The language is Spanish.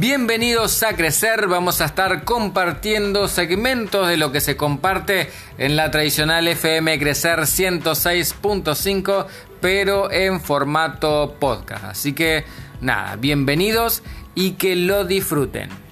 Bienvenidos a Crecer, vamos a estar compartiendo segmentos de lo que se comparte en la tradicional FM Crecer 106.5, pero en formato podcast. Así que nada, bienvenidos y que lo disfruten.